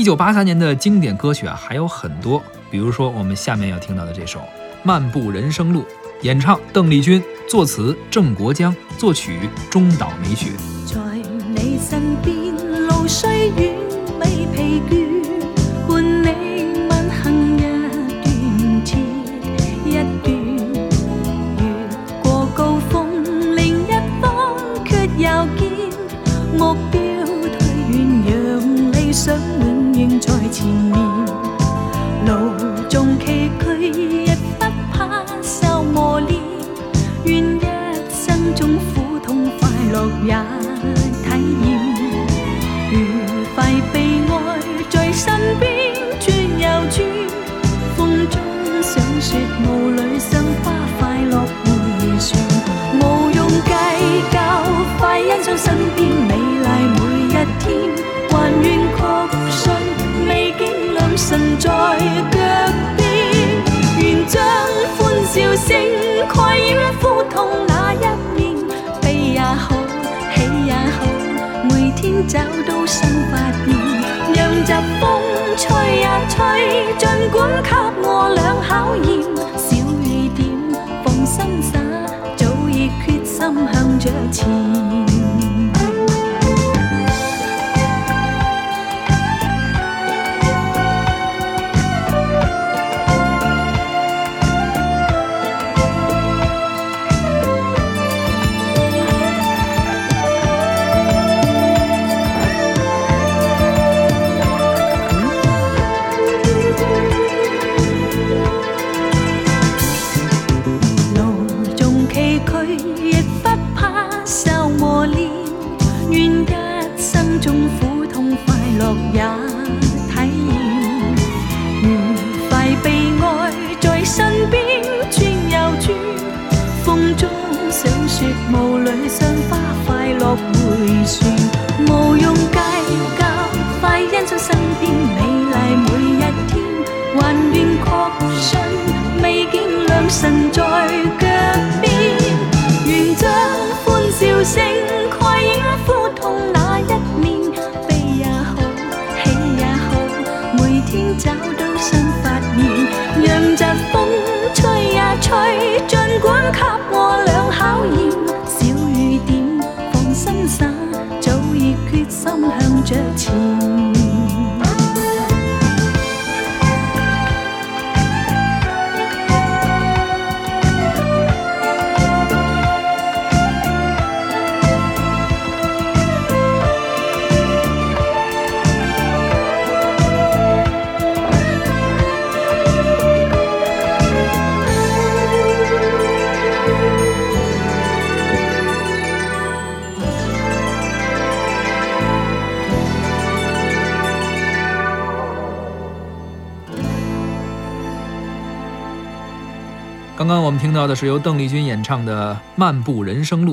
一九八三年的经典歌曲啊还有很多，比如说我们下面要听到的这首《漫步人生路》，演唱邓丽君，作词郑国江，作曲中岛美雪。在你身边，路虽远未疲倦，伴你晚行一段接一段，越过高峰，另一方却又见目标退远，让理想也体验，愉快被爱在身边。找到新发现，让疾风吹呀吹，尽管给我俩考验，小雨点放心洒，早已决心向着前。乐也体验，愉快被爱在身边转又转，风中赏雪，雾里赏花，快乐回旋，无用计较，快欣赏身边美丽每一天，还愿确信，未见良辰在脚边，愿将欢笑声。这情。刚刚我们听到的是由邓丽君演唱的《漫步人生路》。